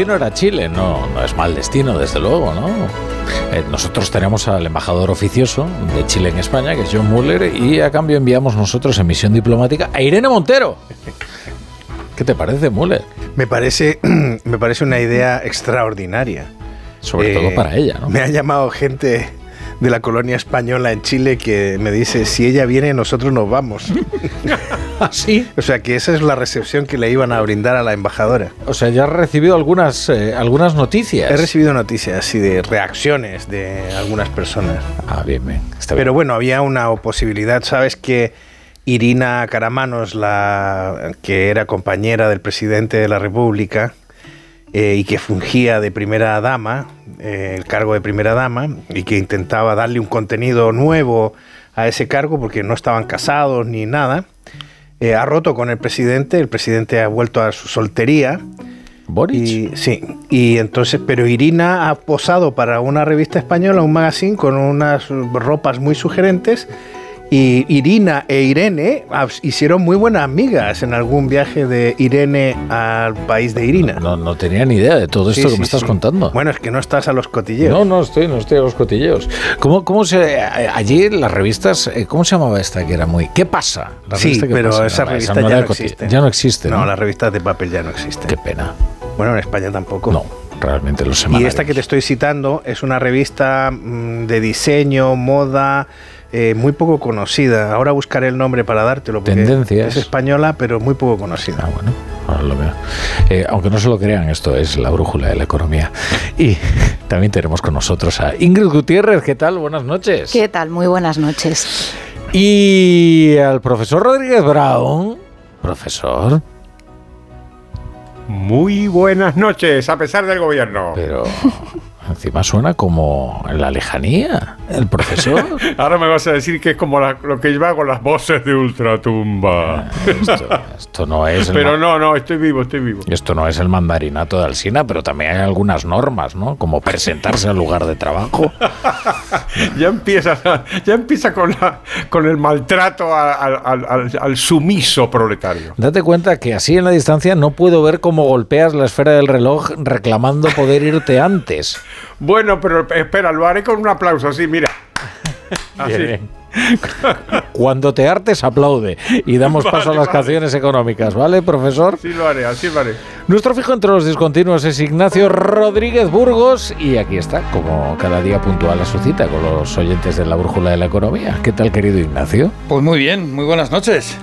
Destino era Chile, no, no es mal destino, desde luego, ¿no? Eh, nosotros tenemos al embajador oficioso de Chile en España, que es John Muller, y a cambio enviamos nosotros en misión diplomática a Irene Montero. ¿Qué te parece, Muller? Me parece, me parece una idea extraordinaria. Sobre todo Eh, para ella, ¿no? Me ha llamado gente de la colonia española en Chile que me dice, si ella viene, nosotros nos vamos. ¿Ah, sí? O sea, que esa es la recepción que le iban a brindar a la embajadora. O sea, ya has recibido algunas, eh, algunas noticias. He recibido noticias así de reacciones de algunas personas. Ah, bien, bien. Está bien. Pero bueno, había una posibilidad, ¿sabes? Que Irina Caramanos, la que era compañera del presidente de la República eh, y que fungía de primera dama, eh, el cargo de primera dama, y que intentaba darle un contenido nuevo a ese cargo porque no estaban casados ni nada, eh, ha roto con el presidente, el presidente ha vuelto a su soltería. Boric. Y, sí, y entonces, pero Irina ha posado para una revista española, un magazine, con unas ropas muy sugerentes. Y Irina e Irene ah, hicieron muy buenas amigas en algún viaje de Irene al país de Irina. No, no tenía ni idea de todo esto Sí, que sí, me estás sí. contando. Bueno, es que no estás a los cotilleos. No, no estoy, no estoy a los cotilleos. ¿Cómo, cómo se allí las revistas, eh, cómo se llamaba esta que era muy ¿Qué pasa? La sí, revista ¿Qué pero pasa? esa revista no ya, no existe. Ya no existe, ¿no? No, las revistas de papel ya no existen. Qué pena. Bueno, en España tampoco. No, realmente los Y semanarios. esta que te estoy citando es una revista mm, de diseño, moda, eh, muy poco conocida. Ahora buscaré el nombre para dártelo. porque Tendencias. Es española, pero muy poco conocida. Ah, bueno, ahora lo veo. Eh, aunque no se lo crean, esto es la brújula de la economía. Y también tenemos con nosotros a Ingrid Gutiérrez. ¿Qué tal? Buenas noches. ¿Qué tal? Muy buenas noches. Y al profesor Rodríguez Brown. Profesor, Muy buenas noches, a pesar del gobierno. pero encima suena como en la lejanía. El profesor. Ahora me vas a decir que es como la- lo que lleva con las voces de Ultratumba. Esto, esto no es el Pero no, no, estoy vivo, estoy vivo. Esto no es el mandarinato de Alsina, pero también hay algunas normas, ¿no? Como presentarse al lugar de trabajo. Ya empieza, ya empieza con, la, con el maltrato a- al sumiso proletario. Date cuenta que así en la distancia no puedo ver cómo golpeas la esfera del reloj reclamando poder irte antes. Bueno, pero espera, lo haré con un aplauso, así, mira. Así. Bien, bien. Cuando te hartes, aplaude. Y damos paso a las vale. canciones económicas, ¿vale, profesor? Sí lo haré, así lo haré. Nuestro fijo entre los discontinuos es Ignacio Rodríguez Burgos y aquí está, como cada día puntual a su cita con los oyentes de la Brújula de la Economía. ¿Qué tal, querido Ignacio? Pues muy bien, muy buenas noches.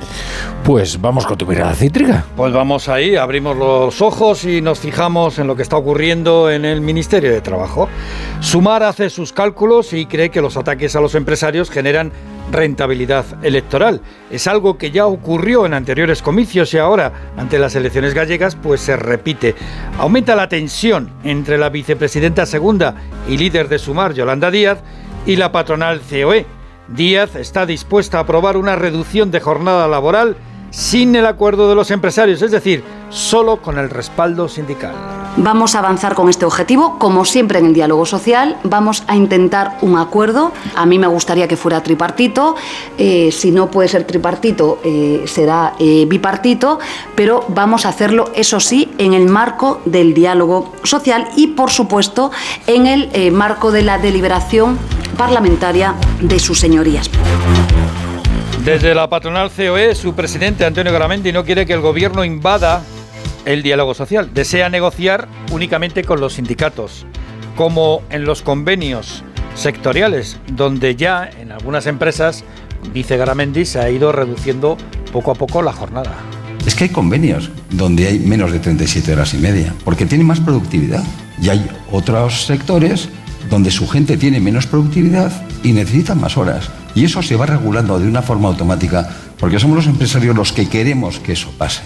Pues vamos con tu mirada cítrica. Pues vamos ahí, abrimos los ojos y nos fijamos en lo que está ocurriendo en el Ministerio de Trabajo. Sumar hace sus cálculos y cree que los ataques a los empresarios generan rentabilidad electoral. Es algo que ya ocurrió en anteriores comicios y ahora, ante las elecciones gallegas, pues se repite. Aumenta la tensión entre la vicepresidenta segunda y líder de Sumar, Yolanda Díaz, y la patronal COE. Díaz está dispuesta a aprobar una reducción de jornada laboral sin el acuerdo de los empresarios, es decir, solo con el respaldo sindical. Vamos a avanzar con este objetivo, como siempre en el diálogo social, vamos a intentar un acuerdo. A mí me gustaría que fuera tripartito, eh, si no puede ser tripartito, eh, será eh, bipartito, pero vamos a hacerlo, eso sí, en el marco del diálogo social y, por supuesto, en el marco de la deliberación parlamentaria de sus señorías. Desde la patronal COE, su presidente Antonio Garamendi no quiere que el gobierno invada el diálogo social. Desea negociar únicamente con los sindicatos, como en los convenios sectoriales, donde ya en algunas empresas, dice Garamendi, se ha ido reduciendo poco a poco la jornada. Es que hay convenios donde hay menos de 37 horas y media, porque tienen más productividad. Y hay otros sectores donde su gente tiene menos productividad y necesita más horas. Y eso se va regulando de una forma automática, porque somos los empresarios los que queremos que eso pase.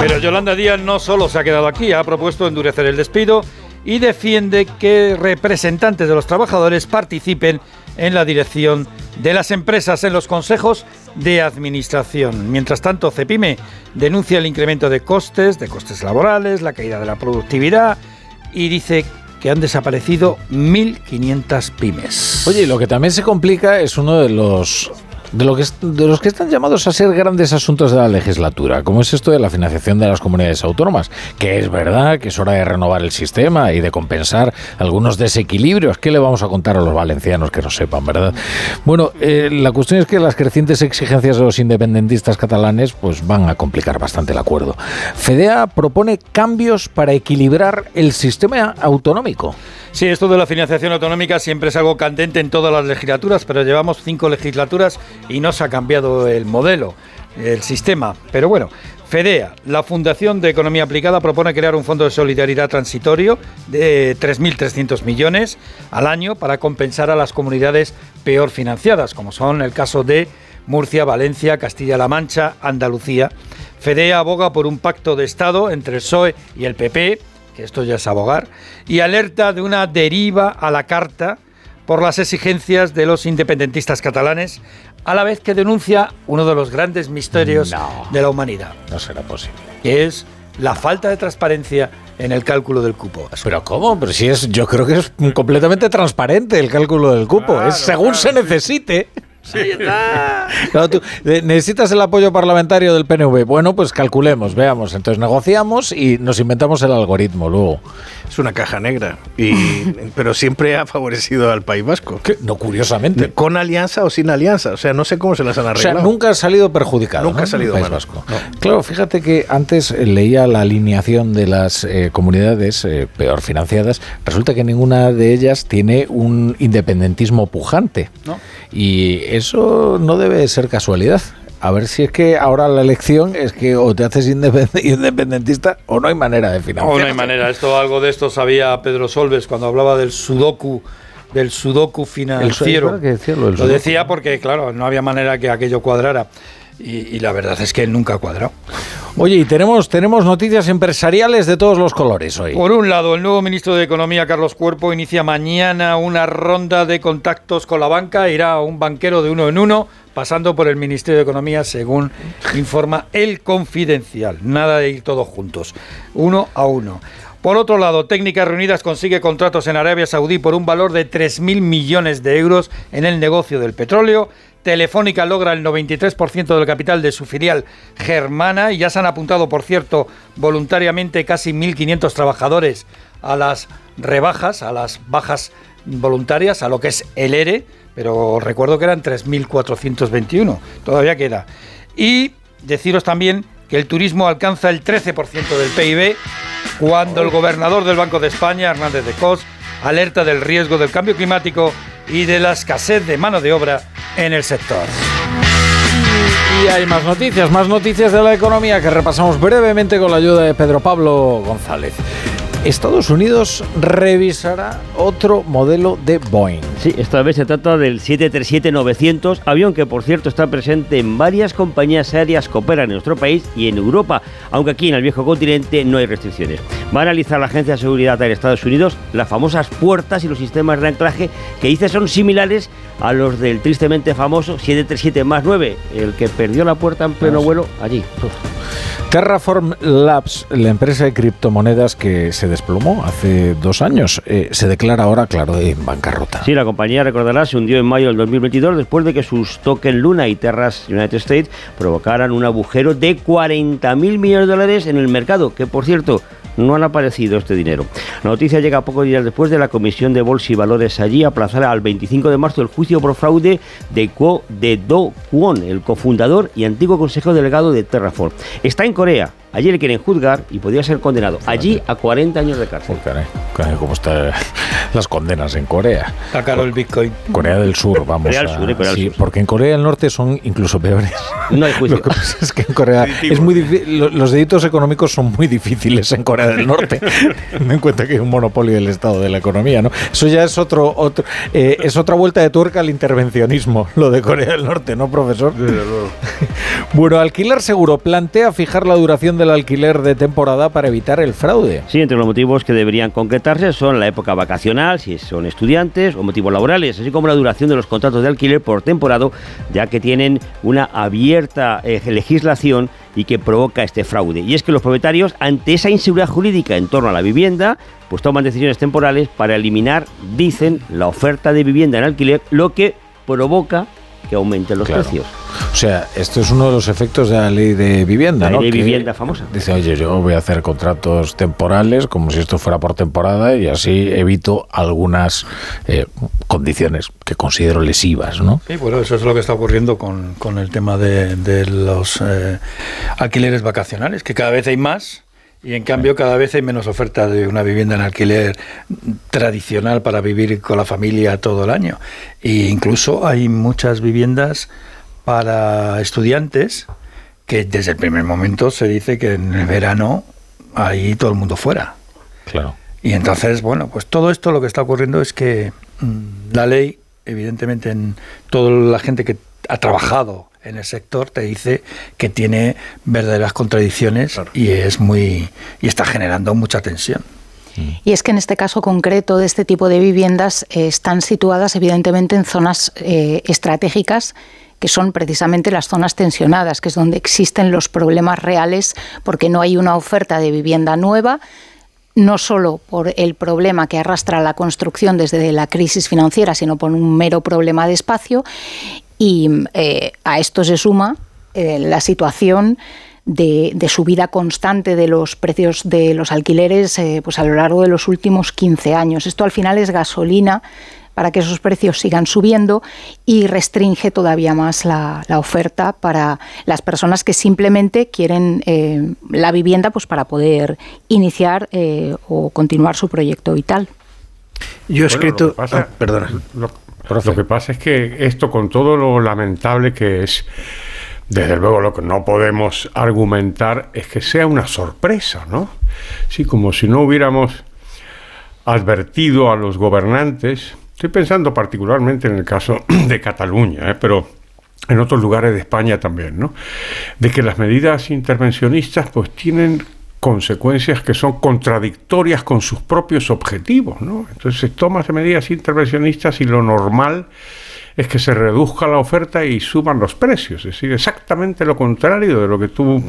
Pero Yolanda Díaz no solo se ha quedado aquí, ha propuesto endurecer el despido y defiende que representantes de los trabajadores participen en la dirección de las empresas en los consejos de administración. Mientras tanto, Cepime denuncia el incremento de costes, de costes laborales, la caída de la productividad y dice que han desaparecido 1.500 pymes. Oye, lo que también se complica es uno de los de, lo que, los que están llamados a ser grandes asuntos de la legislatura, como es esto de la financiación de las comunidades autónomas, que es verdad que es hora de renovar el sistema y de compensar algunos desequilibrios. ¿Qué le vamos a contar a los valencianos que no sepan, verdad? Bueno, eh, la cuestión es que las crecientes exigencias de los independentistas catalanes pues van a complicar bastante el acuerdo. FEDEA propone cambios para equilibrar el sistema autonómico. Sí, esto de la financiación autonómica siempre es algo candente en todas las legislaturas, pero llevamos cinco legislaturas y no se ha cambiado el modelo, el sistema. Pero bueno, FEDEA, la Fundación de Economía Aplicada, propone crear un fondo de solidaridad transitorio de 3.300 millones al año para compensar a las comunidades peor financiadas, como son el caso de Murcia, Valencia, Castilla-La Mancha, Andalucía. FEDEA aboga por un pacto de Estado entre el PSOE y el PP que esto ya es abogar, y alerta de una deriva a la carta por las exigencias de los independentistas catalanes, a la vez que denuncia uno de los grandes misterios de la humanidad. No será posible. Que es la falta de transparencia en el cálculo del cupo. Pero ¿cómo? Pero si es, yo creo que es completamente transparente el cálculo del cupo. es según se necesite. necesitas el apoyo parlamentario del PNV. Bueno, pues calculemos, veamos. Entonces negociamos y nos inventamos el algoritmo luego. Es una caja negra, y, pero siempre ha favorecido al País Vasco. No, curiosamente. Con alianza o sin alianza. O sea, no sé cómo se las han arreglado. O sea, nunca ha salido perjudicado. Nunca ha salido País Vasco. Claro, fíjate que antes leía la alineación de las eh, comunidades eh, peor financiadas. Resulta que ninguna de ellas tiene un independentismo pujante. Y eso no debe ser casualidad. A ver si es que ahora la elección es que o te haces independentista o no hay manera de financiar. O no hay manera. Esto algo de esto sabía Pedro Solves cuando hablaba del sudoku del sudoku financiero. Lo decía porque claro, no había manera que aquello cuadrara. Y, la verdad es que nunca ha cuadrado. Oye, y tenemos, tenemos noticias empresariales de todos los colores hoy. Por un lado, el nuevo ministro de Economía, Carlos Cuerpo, inicia mañana una ronda de contactos con la banca. Irá a un banquero de uno en uno, pasando por el Ministerio de Economía, según informa el Confidencial. Nada de ir todos juntos, uno a uno. Por otro lado, Técnicas Reunidas consigue contratos en Arabia Saudí por un valor de 3.000 millones de euros en el negocio del petróleo. Telefónica logra el 93% del capital de su filial germana y ya se han apuntado, por cierto, voluntariamente casi 1.500 trabajadores a las rebajas, a las bajas voluntarias, a lo que es el ERE, pero recuerdo que eran 3.421, todavía queda. Y deciros también que el turismo alcanza el 13% del PIB cuando el gobernador del Banco de España, Hernández de Cos, alerta del riesgo del cambio climático y de la escasez de mano de obra en el sector. Y hay más noticias, más noticias de la economía que repasamos brevemente con la ayuda de Pedro Pablo González. Estados Unidos revisará otro modelo de Boeing. Sí, esta vez se trata del 737-900, avión que por cierto está presente en varias compañías aéreas que operan en nuestro país y en Europa, aunque aquí en el viejo continente no hay restricciones. Va a analizar la Agencia de Seguridad de Estados Unidos las famosas puertas y los sistemas de anclaje que dice son similares a los del tristemente famoso 737 más 9, el que perdió la puerta en pleno vuelo allí. Terraform Labs, la empresa de criptomonedas que se desplomó hace dos años, eh, se declara ahora, claro, en bancarrota. Sí, la compañía, recordará, se hundió en mayo del 2022 después de que sus tokens Luna y Terras United States provocaran un agujero de 40 mil millones de dólares en el mercado, que por cierto, no han aparecido este dinero. La noticia llega pocos días después de la Comisión de Bolsa y Valores allí aplazar al 25 de marzo el juicio por fraude de, Ko, de Do Kwon, el cofundador y antiguo consejero delegado de Terraform. Está en Corea. Allí le quieren juzgar y podría ser condenado allí a 40 años de cárcel. Oh, ¿Cómo está las condenas en Corea. Está caro el Bitcoin. Corea del Sur, vamos Corea del a- Sur, eh, Corea del sí, Sur. porque en Corea del Norte son incluso peores. No hay juicio. Lo que pasa es que en Corea es muy los delitos económicos son muy difíciles en Corea del Norte. Ten en cuenta que hay un monopolio del Estado de la economía, ¿no? Eso ya es otro, otro eh, es otra vuelta de tuerca al intervencionismo, lo de Corea del Norte, ¿no, profesor? Bueno, Alquiler Seguro plantea fijar la duración del alquiler de temporada para evitar el fraude. Sí, entre los motivos que deberían concretarse son la época vacacional, si son estudiantes, o motivos laborales, así como la duración de los contratos de alquiler por temporada, ya que tienen una abierta eh, legislación y que provoca este fraude. Y es que los propietarios, ante esa inseguridad jurídica en torno a la vivienda, pues toman decisiones temporales para eliminar, dicen, la oferta de vivienda en alquiler, lo que provoca que aumenten los Claro. precios. O sea, esto es uno de los efectos de la ley de vivienda, La ¿no? ley de Que vivienda famosa. Dice, oye, yo voy a hacer contratos temporales como si esto fuera por temporada y así evito algunas eh, condiciones que considero lesivas, ¿no? Sí, bueno, eso es lo que está ocurriendo con, con el tema de, de los eh, alquileres vacacionales, que cada vez hay más y en cambio cada vez hay menos oferta de una vivienda en alquiler tradicional para vivir con la familia todo el año. E incluso hay muchas viviendas para estudiantes que desde el primer momento se dice que en el verano ahí todo el mundo fuera. Claro. Y entonces, bueno, pues todo esto lo que está ocurriendo es que mm, la ley, evidentemente, en toda la gente que ha trabajado en el sector te dice que tiene verdaderas contradicciones y es muy y está generando mucha tensión. Y es que en este caso concreto de este tipo de viviendas eh, están situadas evidentemente en zonas eh, estratégicas que son precisamente las zonas tensionadas, que es donde existen los problemas reales porque no hay una oferta de vivienda nueva, no solo por el problema que arrastra la construcción desde la crisis financiera, sino por un mero problema de espacio. Y eh, a esto se suma eh, la situación de, de, subida constante de los precios de los alquileres eh, pues a lo largo de los últimos 15 años. Esto al final es gasolina para que esos precios sigan subiendo y restringe todavía más la, la oferta para las personas que simplemente quieren eh, la vivienda pues para poder iniciar eh, o continuar su proyecto vital. Yo he escrito... Bueno, lo, que pasa, ah, perdona. Lo, lo que pasa es que esto, con todo lo lamentable que es, desde luego lo que no podemos argumentar es que sea una sorpresa, ¿no? Sí, como si no hubiéramos advertido a los gobernantes. Estoy pensando particularmente en el caso de Cataluña, ¿eh? pero en otros lugares de España también, ¿no? De que las medidas intervencionistas pues tienen consecuencias que son contradictorias con sus propios objetivos, ¿no? Entonces tomas medidas intervencionistas y lo normal es que se reduzca la oferta y suban los precios, es decir, exactamente lo contrario de lo que tú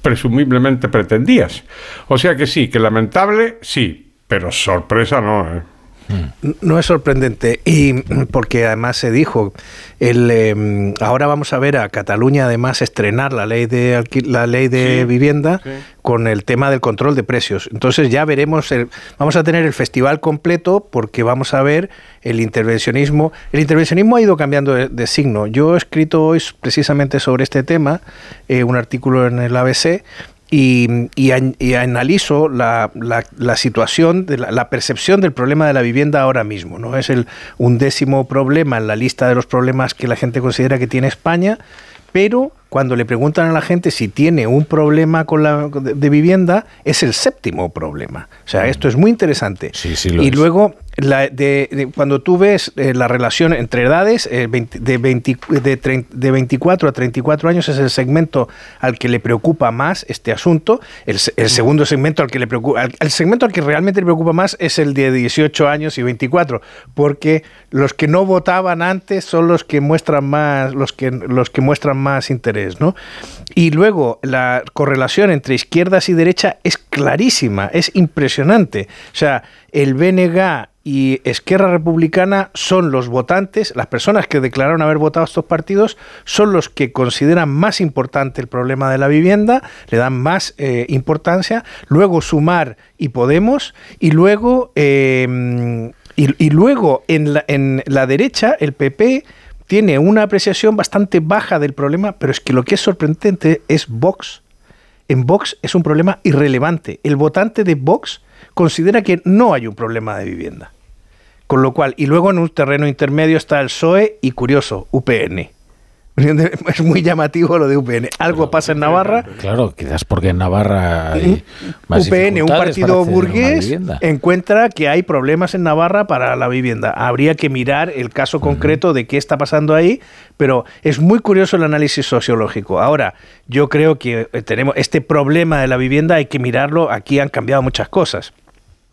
presumiblemente pretendías. O sea que sí, que lamentable, sí, pero sorpresa no. ¿eh? No es sorprendente y porque además se dijo el eh, ahora vamos a ver a Cataluña además estrenar la ley de la ley de sí, vivienda sí. con el tema del control de precios. Entonces ya veremos el, vamos a tener el festival completo porque vamos a ver el intervencionismo. El intervencionismo ha ido cambiando de, de signo. Yo he escrito hoy precisamente sobre este tema eh, un artículo en el ABC y, y, y, analizo la, la, la situación, de la, la, percepción del problema de la vivienda ahora mismo. ¿no? Es el undécimo problema en la lista de los problemas que la gente considera que tiene España, pero cuando le preguntan a la gente si tiene un problema con la de, de vivienda, es el séptimo problema. O sea, esto es muy interesante. Sí, sí y es. luego, la, de, de, cuando tú ves eh, la relación entre edades, eh, 20, de, 20, de, 30, de 24 a 34 años es el segmento al que le preocupa más este asunto. El, el segundo segmento al que le preocupa, al, el segmento al que realmente le preocupa más es el de 18 años y 24, porque los que no votaban antes son los que muestran más, los que, los que muestran más interés. ¿No? Y luego la correlación entre izquierdas y derecha es clarísima, es impresionante. O sea, el BNG y Esquerra Republicana son los votantes, las personas que declararon haber votado estos partidos, son los que consideran más importante el problema de la vivienda, le dan más eh, importancia, luego Sumar y Podemos, y luego, eh, y, luego en la derecha, el PP tiene una apreciación bastante baja del problema, pero es que lo que es sorprendente es Vox. En Vox es un problema irrelevante. El votante de Vox considera que no hay un problema de vivienda. Con lo cual, y luego en un terreno intermedio está el PSOE y curioso, UPN. Es muy llamativo lo de UPN. Algo pasa en Navarra. Claro, quizás porque en Navarra hay más UPN, un partido burgués, encuentra que hay problemas en Navarra para la vivienda. Habría que mirar el caso concreto de qué está pasando ahí, pero es muy curioso el análisis sociológico. Ahora, yo creo que eh, tenemos este problema de la vivienda, hay que mirarlo. Aquí han cambiado muchas cosas.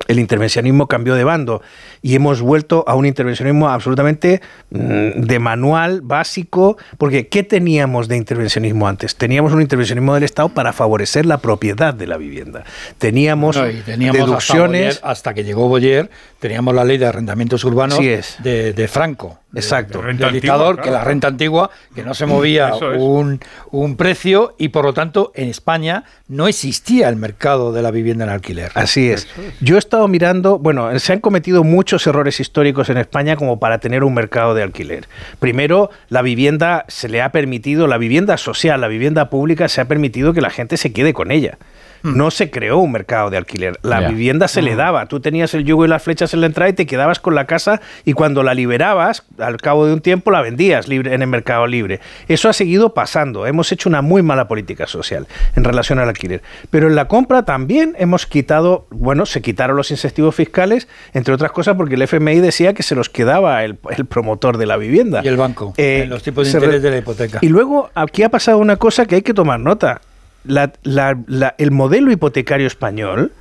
El intervencionismo cambió de bando y hemos vuelto a un intervencionismo absolutamente mm, de manual básico, porque ¿qué teníamos de intervencionismo antes? Teníamos un intervencionismo del Estado para favorecer la propiedad de la vivienda. Teníamos, No, y teníamos hasta, deducciones. Boyer- hasta que llegó Boyer, teníamos la ley de arrendamientos urbanos Así es. De, de Franco. de- Exacto. del Renta dictador, antigua, que la renta antigua, que no se movía es. un, un precio y por lo tanto en España no existía el mercado de la vivienda en alquiler. Así es. Yo he estado mirando, bueno, se han cometido muchos errores históricos en España como para tener un mercado de alquiler. Primero, la vivienda se le ha permitido, la vivienda social, la vivienda pública, se ha permitido que la gente se quede con ella. No se creó un mercado de alquiler. La vivienda se le daba. Tú tenías el yugo y las flechas en la entrada y te quedabas con la casa y cuando la liberabas, al cabo de un tiempo la vendías libre en el mercado libre. Eso ha seguido pasando. Hemos hecho una muy mala política social en relación al alquiler. Pero en la compra también hemos quitado, bueno, se quitaron los incentivos fiscales, entre otras cosas porque el FMI decía que se los quedaba el, el promotor de la vivienda. Y el banco, Eh, en los tipos de interés de la hipoteca. Y luego aquí ha pasado una cosa que hay que tomar nota. La- la- la- el modelo hipotecario español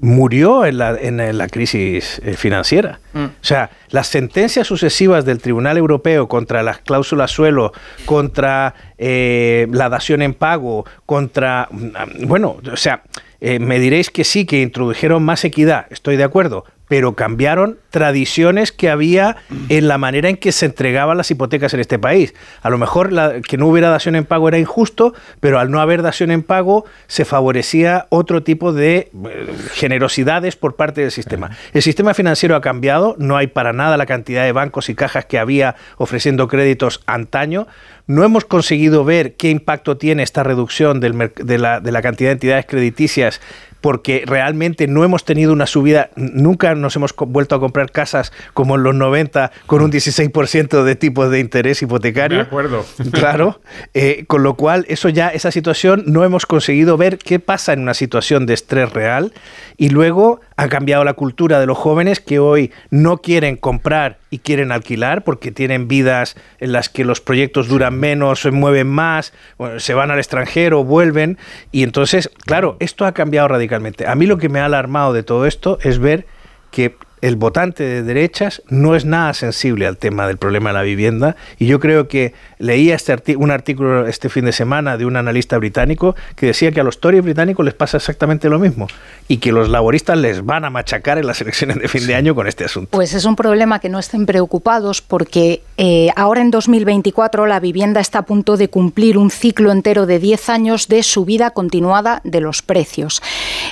murió en la, en la crisis eh, financiera. Mm. O sea, las sentencias sucesivas del Tribunal Europeo contra las cláusulas suelo, contra eh, la dación en pago, contra... mm, Bueno, o sea, eh, me diréis que sí, que introdujeron más equidad, estoy de acuerdo, pero cambiaron tradiciones que había en la manera en que se entregaban las hipotecas en este país. A lo mejor la- que no hubiera dación en pago era injusto, pero al no haber dación en pago se favorecía otro tipo de eh, generosidades por parte del sistema. El sistema financiero ha cambiado, no hay para nada la cantidad de bancos y cajas que había ofreciendo créditos antaño. No hemos conseguido ver qué impacto tiene esta reducción del de, la, de la cantidad de entidades crediticias porque realmente no hemos tenido una subida, nunca nos hemos vuelto a comprar casas como en los 90 con un 16% de tipos de interés hipotecario. De acuerdo. Claro, eh, con lo cual eso ya, esa situación no hemos conseguido ver qué pasa en una situación de estrés real y luego ha cambiado la cultura de los jóvenes que hoy no quieren comprar y quieren alquilar porque tienen vidas en las que los proyectos duran menos, se mueven más, bueno, se van al extranjero, vuelven y entonces, claro, esto ha cambiado radicalmente. A mí lo que me ha alarmado de todo esto es ver que el votante de derechas no es nada sensible al tema del problema de la vivienda y yo creo que leía este un artículo este fin de semana de un analista británico que decía que a los Tories británicos les pasa exactamente lo mismo y que los laboristas les van a machacar en las elecciones de fin de año con este asunto. Pues es un problema que no estén preocupados porque eh, ahora en 2024 la vivienda está a punto de cumplir un ciclo entero de 10 años de subida continuada de los precios.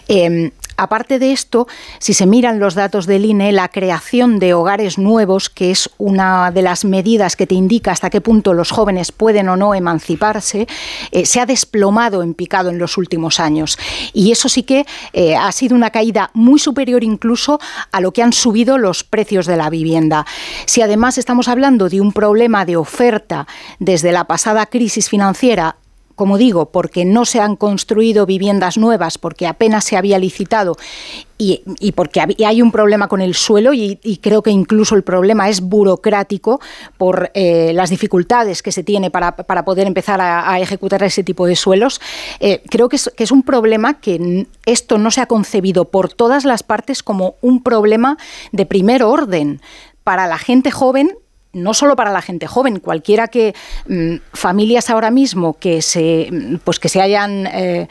Eh, Aparte de esto, si se miran los datos del INE, la creación de hogares nuevos, que es una de las medidas que te indica hasta qué punto los jóvenes pueden o no emanciparse, eh, se ha desplomado en picado en los últimos años. Y eso sí que eh, ha sido una caída muy superior incluso a lo que han subido los precios de la vivienda. Si además estamos hablando de un problema de oferta desde la pasada crisis financiera como digo, porque no se han construido viviendas nuevas, porque apenas se había licitado y, porque hay un problema con el suelo y, creo que incluso el problema es burocrático por eh, las dificultades que se tiene para, para poder empezar a, ejecutar ese tipo de suelos. Eh, creo que es, que es un problema que esto no se ha concebido por todas las partes como un problema de primer orden para la gente joven no solo para la gente joven, cualquiera que mm, familias ahora mismo que se mm, pues que se hayan eh,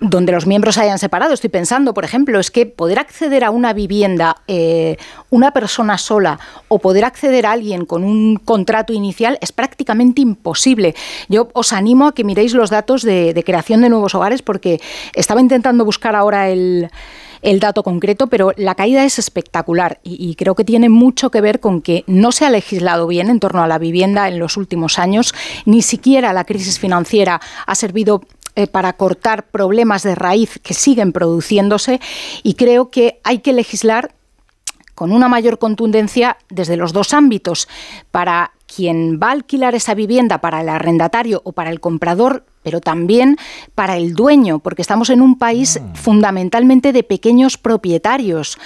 donde los miembros se hayan separado. Estoy pensando, por ejemplo, es que poder acceder a una vivienda eh, una persona sola o poder acceder a alguien con un contrato inicial es prácticamente imposible. Yo os animo a que miréis los datos de, de creación de nuevos hogares porque estaba intentando buscar ahora el el dato concreto, pero la caída es espectacular y, creo que tiene mucho que ver con que no se ha legislado bien en torno a la vivienda en los últimos años, ni siquiera la crisis financiera ha servido eh, para cortar problemas de raíz que siguen produciéndose y creo que hay que legislar con una mayor contundencia desde los dos ámbitos. Para quien va a alquilar esa vivienda para el arrendatario o para el comprador, pero también para el dueño, porque estamos en un país mm. fundamentalmente de pequeños propietarios.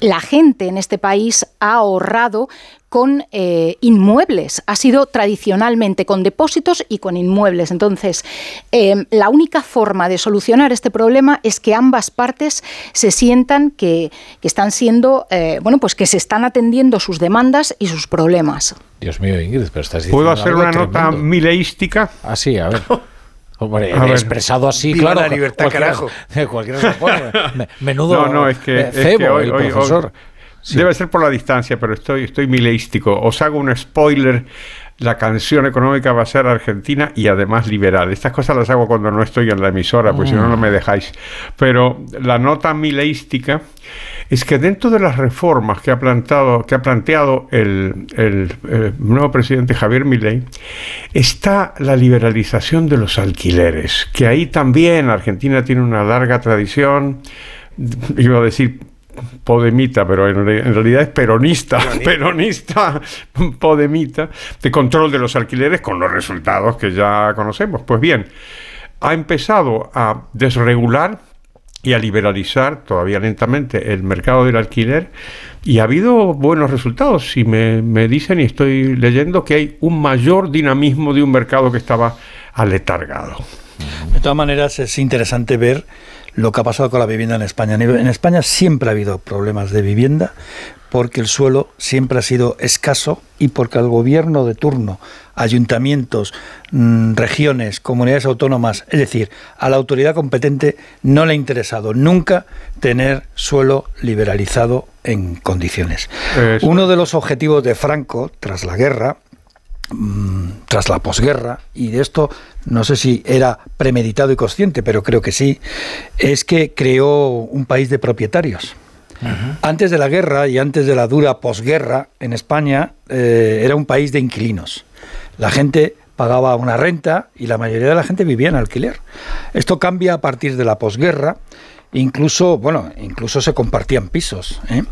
La gente en este país ha ahorrado con eh, inmuebles, ha sido tradicionalmente con depósitos y con inmuebles. Entonces, em, la única forma de solucionar este problema es que ambas partes se sientan que, están siendo, eh, bueno, pues que se están atendiendo sus demandas y sus problemas. Dios mío, Ingrid, pero estás diciendo ¿Puedo hacer una nota mileística? Ah, sí, a ver. Hombre, expresado así, claro. La libertad, carajo. Cualquiera se pone. Menudo no, no, es que, cebo, el profesor. Debe ser por la distancia, pero estoy, estoy mileístico. Os hago un spoiler. La canción económica va a ser argentina y además liberal. Estas cosas las hago cuando no estoy en la emisora, pues si no, no me dejáis. Pero la nota mileística es que dentro de las reformas que ha, plantado, que ha planteado el, el, nuevo presidente Javier Milei está la liberalización de los alquileres, que ahí también Argentina tiene una larga tradición, iba a decir podemita, pero en, realidad es peronista, peronista, podemita, de control de los alquileres con los resultados que ya conocemos. Pues bien, ha empezado a desregular y a liberalizar todavía lentamente el mercado del alquiler y ha habido buenos resultados. Si me, me dicen y estoy leyendo que hay un mayor dinamismo de un mercado que estaba aletargado. De todas maneras, es interesante ver lo que ha pasado con la vivienda en España. En España siempre ha habido problemas de vivienda porque el suelo siempre ha sido escaso y porque al gobierno de turno, ayuntamientos, mm, regiones, comunidades autónomas, es decir, a la autoridad competente no le ha interesado nunca tener suelo liberalizado en condiciones. Uno de los objetivos de Franco tras la guerra tras la posguerra, y de esto no sé si era premeditado y consciente, pero creo que sí, es que creó un país de propietarios. Antes de la guerra y antes de la dura posguerra, en España eh, era un país de inquilinos. La gente pagaba una renta y la mayoría de la gente vivía en alquiler. Esto cambia a partir de la posguerra. Incluso, bueno, incluso se compartían pisos. ¿eh?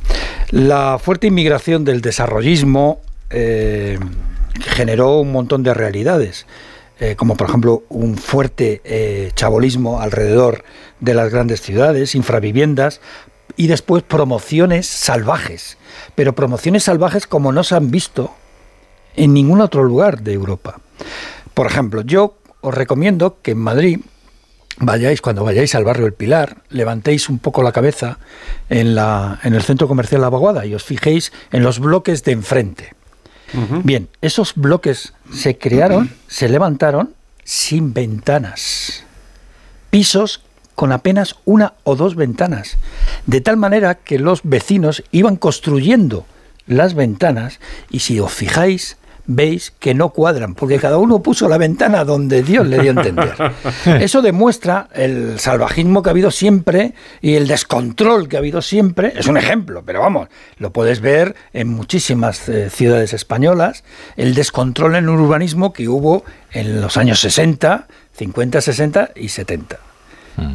La fuerte inmigración del desarrollismo eh, generó un montón de realidades. Eh, como por ejemplo un fuerte eh, chabolismo alrededor de las grandes ciudades, infraviviendas y después promociones salvajes, pero promociones salvajes como no se han visto en ningún otro lugar de Europa. Por ejemplo, yo os recomiendo que en Madrid vayáis, cuando vayáis al barrio El Pilar, levantéis un poco la cabeza en, la, en el centro comercial La Vaguada y os fijéis en los bloques de enfrente. Bien, esos bloques se crearon, se levantaron sin ventanas. Pisos con apenas una o dos ventanas. De tal manera que los vecinos iban construyendo las ventanas y si os fijáis, veis que no cuadran, porque cada uno puso la ventana donde Dios le dio a entender. Eso demuestra el salvajismo que ha habido siempre y el descontrol que ha habido siempre. Es un ejemplo, pero vamos, lo puedes ver en muchísimas eh, ciudades españolas, el descontrol en el urbanismo que hubo en los años 60, 50, 60 y 70.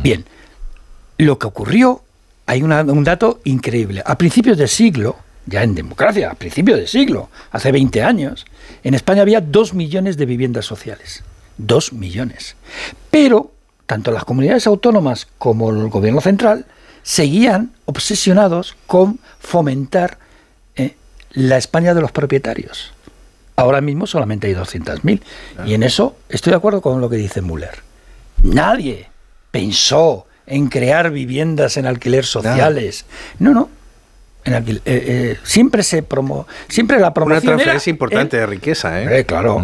Bien, lo que ocurrió, hay un dato increíble. A principios del siglo, ya en democracia, a principios del siglo, hace 20 años, en España había dos millones de viviendas sociales. Dos millones. Pero tanto las comunidades autónomas como el gobierno central seguían obsesionados con fomentar eh, la España de los propietarios. Ahora mismo solamente hay 200.000. Y en eso estoy de acuerdo con lo que dice Müller. Nadie pensó en crear viviendas en alquiler sociales. No, no. Eh, eh, siempre se promo, siempre la promoción una transferencia importante de riqueza, ¿eh? claro.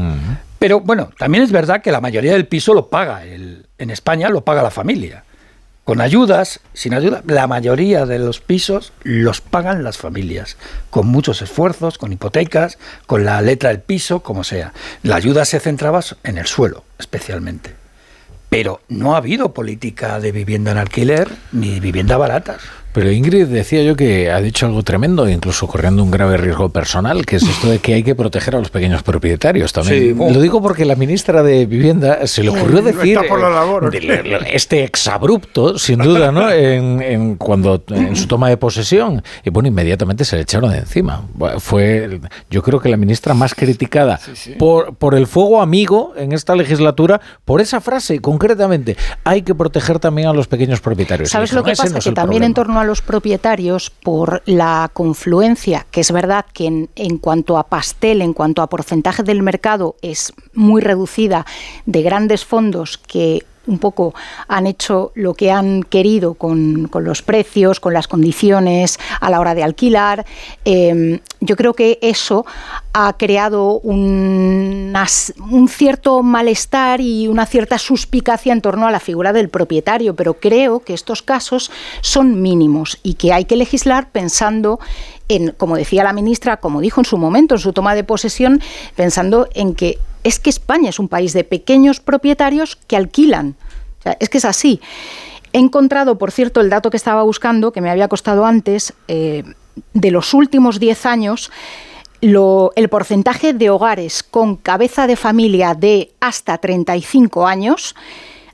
Pero bueno, también es verdad que la mayoría del piso lo paga el, en España lo paga la familia. Con ayudas, sin ayuda, la mayoría de los pisos los pagan las familias, con muchos esfuerzos, con hipotecas, con la letra del piso, como sea. La ayuda se centraba en el suelo, especialmente. Pero no ha habido política de vivienda en alquiler ni vivienda baratas. Pero Ingrid decía yo que ha dicho algo tremendo, incluso corriendo un grave riesgo personal, que es esto de que hay que proteger a los pequeños propietarios también. Lo digo porque la ministra de Vivienda se le ocurrió decir eh, este exabrupto, sin duda, ¿no? En, cuando en su toma de posesión y bueno, inmediatamente se le echaron de encima. Fue, yo creo que la ministra más criticada Por, por el fuego amigo en esta legislatura por esa frase concretamente. Hay que proteger también a los pequeños propietarios. ¿Sabes lo que pasa? que también en torno a los propietarios, por la confluencia, que es verdad que en, en cuanto a pastel, en cuanto a porcentaje del mercado es muy reducida, de grandes fondos que un poco han hecho lo que han querido con, los precios, con las condiciones a la hora de alquilar. Em, yo creo que eso ha creado un, un, cierto malestar y una cierta suspicacia en torno a la figura del propietario, pero creo que estos casos son mínimos y que hay que legislar pensando en, como decía la ministra, como dijo en su momento, en su toma de posesión, pensando en que es que España es un país de pequeños propietarios que alquilan. es que es así. He encontrado, por cierto, el dato que estaba buscando, que me había costado antes, eh, de los últimos 10 años, el porcentaje de hogares con cabeza de familia de hasta 35 años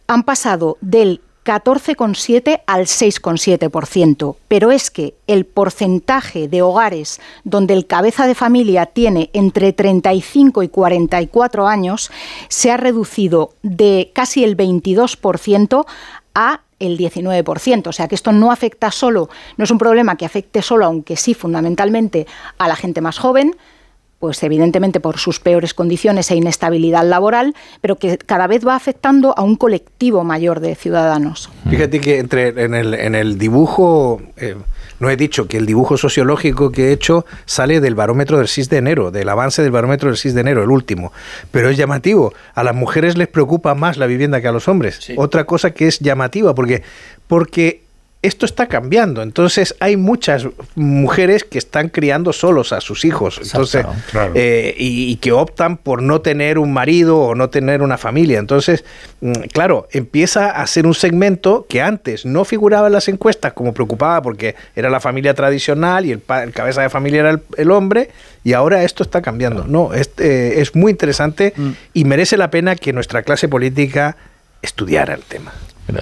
han pasado del 14,7 al 6,7%. Pero es que el porcentaje de hogares donde el cabeza de familia tiene entre 35 y 44 años se ha reducido de casi el 22% a el 19%. O sea que esto no afecta solo, no es un problema que afecte solo, aunque sí fundamentalmente a la gente más joven, pues evidentemente por sus peores condiciones e inestabilidad laboral, pero que cada vez va afectando a un colectivo mayor de ciudadanos. Fíjate que entre, en, el, en el dibujo, eh, no he dicho que el dibujo sociológico que he hecho sale del barómetro del 6 de enero, del avance del barómetro del 6 de enero, el último. Pero es llamativo, a las mujeres les preocupa más la vivienda que a los hombres. Otra cosa que es llamativa, porque, porque esto está cambiando. Entonces hay muchas mujeres que están criando solos a sus hijos. Entonces, eh, y, que optan por no tener un marido o no tener una familia. Entonces, mm, claro, empieza a ser un segmento que antes no figuraba en las encuestas como preocupaba porque era la familia tradicional y el, cabeza de familia era el, hombre. Y ahora esto está cambiando. No, es, eh, es muy interesante mm. y merece la pena que nuestra clase política estudiara el tema.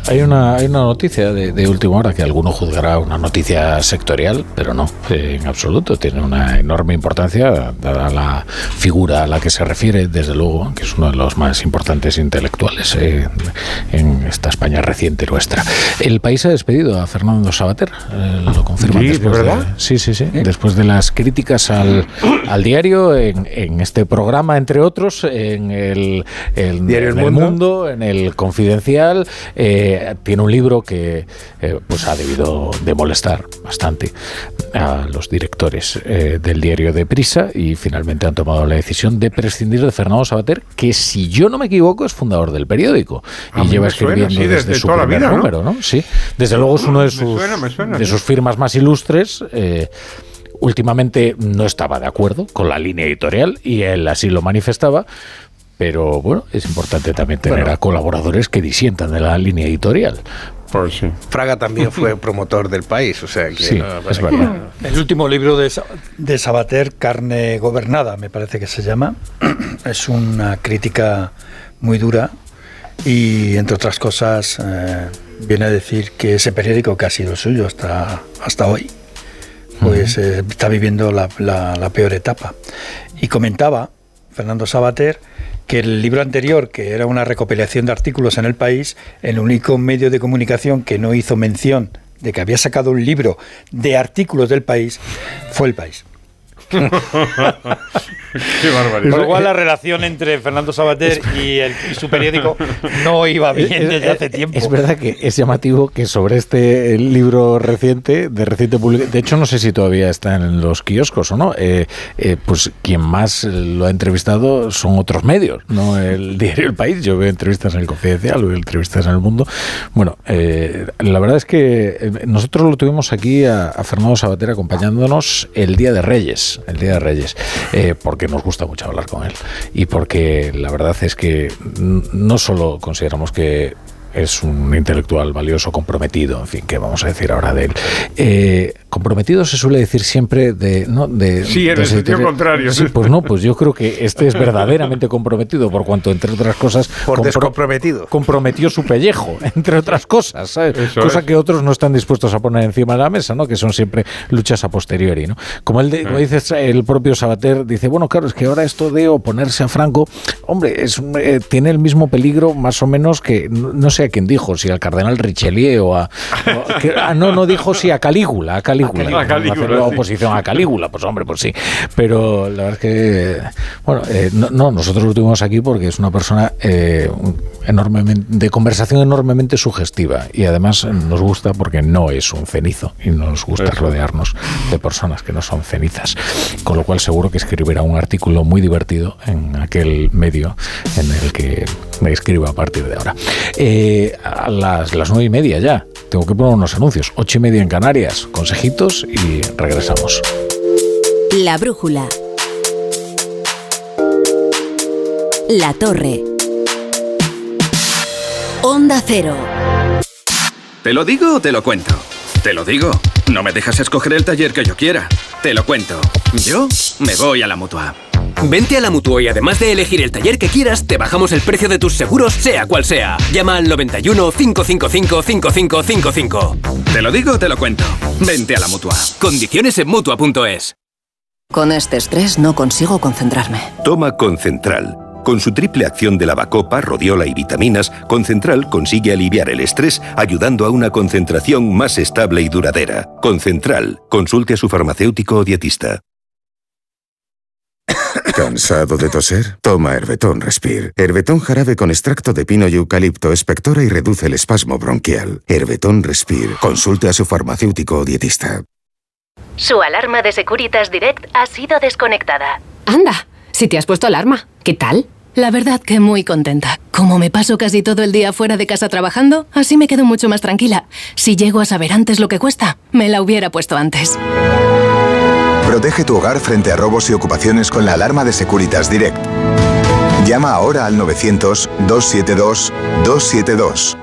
Hay una, hay una noticia de, de, última hora que alguno juzgará una noticia sectorial, pero no, en absoluto. Tiene una enorme importancia, dada la figura a la que se refiere, desde luego, que es uno de los más importantes intelectuales eh, en esta España reciente nuestra. El país ha despedido a Fernando Sabater, eh, lo confirma después de verdad? sí, sí, sí. Después de las críticas al, al diario, en, en, este programa, entre otros, en el, diario el mundo? en el Confidencial. Eh, eh, tiene un libro que eh, pues ha debido de molestar bastante a los directores eh, del diario de Prisa y finalmente han tomado la decisión de prescindir de Fernando Sabater, que si yo no me equivoco es fundador del periódico y lleva escribiendo desde, su primer número, ¿no? Sí, desde luego es uno de sus, de sus firmas más ilustres últimamente no estaba de acuerdo con la línea editorial y él así lo manifestaba, pero bueno, es importante también tener a colaboradores que disientan de la línea editorial. Pues Fraga también fue promotor del país, o sea que sí, es verdad. El último libro de, de Sabater, Carne Gobernada, me parece que se llama, es una crítica muy dura y, entre otras cosas, eh, viene a decir que ese periódico que ha sido suyo hasta, hasta hoy, pues eh, está viviendo la, la peor etapa. Y comentaba Fernando Sabater que el libro anterior, que era una recopilación de artículos en el país, el único medio de comunicación que no hizo mención de que había sacado un libro de artículos del país fue el país. Qué barbaridad. Por lo cual la relación entre Fernando Sabater y, el, su periódico no iba bien desde hace tiempo. Es verdad que es llamativo que sobre este libro reciente, de reciente publicación, de hecho no sé si todavía está en los kioscos o no, eh, eh, pues quien más lo ha entrevistado son otros medios, no el diario El País. Yo veo entrevistas en el Confidencial, veo entrevistas en el Mundo. Bueno, eh, la verdad es que nosotros lo tuvimos aquí a, a Fernando Sabater acompañándonos el Día de Reyes el Día de Reyes, eh, porque nos gusta mucho hablar con él y porque la verdad es que no solo consideramos que es un intelectual valioso, comprometido, en fin, ¿qué vamos a decir ahora de él? Eh, comprometido se suele decir siempre de... ¿no? de sí, en el sentido contrario. Sí, pues no, pues yo creo que este es verdaderamente comprometido, por cuanto, entre otras cosas... Por descomprometido. Comprometió su pellejo, entre otras cosas, ¿sabes? Cosa que otros no están dispuestos a poner encima de la mesa, ¿no? Que son siempre luchas a posteriori, ¿no? Como, el como dice el propio Sabater, dice, bueno, claro, es que ahora esto de oponerse a Franco, hombre, es, eh, tiene el mismo peligro más o menos que, no, sé a quién dijo, si al cardenal Richelieu o a... Ah, no, no dijo si a Calígula, a Calígula. A Calígula, oposición a Calígula, pues hombre, pues sí. Pero la verdad es que, bueno, eh, no, nosotros lo tuvimos aquí porque es una persona eh, enormemente, de conversación enormemente sugestiva y además nos gusta porque no es un cenizo y nos gusta rodearnos de personas que no son cenizas. Con lo cual seguro que escribirá un artículo muy divertido en aquel medio en el que me escribo a partir de ahora. Eh, a las, las nueve y media ya. Tengo que poner unos anuncios. Ocho y media en Canarias. Consejitos y regresamos. La brújula. La torre. Onda cero. ¿Te lo digo o te lo cuento? Te lo digo. No me dejas escoger el taller que yo quiera. Te lo cuento. Yo me voy a la mutua. Vente a la Mutua y además de elegir el taller que quieras, te bajamos el precio de tus seguros, sea cual sea. Llama al 91 555 5555. Te lo digo, te lo cuento. Vente a la Mutua. Condiciones en Mutua.es. Con este estrés no consigo concentrarme. Toma Concentral. Con su triple acción de lavacopa, rodiola y vitaminas, Concentral consigue aliviar el estrés ayudando a una concentración más estable y duradera. Concentral. Consulte a su farmacéutico o dietista. ¿Cansado de toser? Toma Herbetón Respire. Herbetón jarabe con extracto de pino y eucalipto espectora y reduce el espasmo bronquial. Herbetón Respire. Consulte a su farmacéutico o dietista. Su alarma de Securitas Direct ha sido desconectada. Anda, si te has puesto alarma, ¿qué tal? La verdad que muy contenta. Como me paso casi todo el día fuera de casa trabajando, así me quedo mucho más tranquila. Si llego a saber antes lo que cuesta, me la hubiera puesto antes. Protege tu hogar frente a robos y ocupaciones con la alarma de Securitas Direct. Llama ahora al 900-272-272.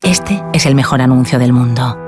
Este es el mejor anuncio del mundo.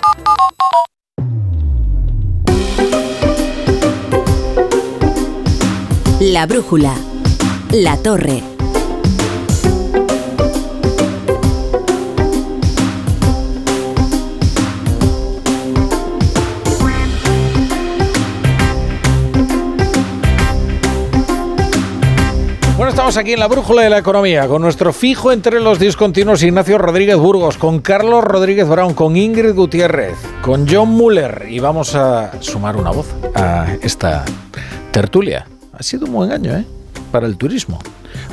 La brújula. La torre. Estamos aquí en la brújula de la economía, con nuestro fijo entre los discontinuos Ignacio Rodríguez Burgos, con Carlos Rodríguez Brown, con Ingrid Gutiérrez, con John Muller, y vamos a sumar una voz a esta tertulia ha sido un buen año ¿eh? para el turismo.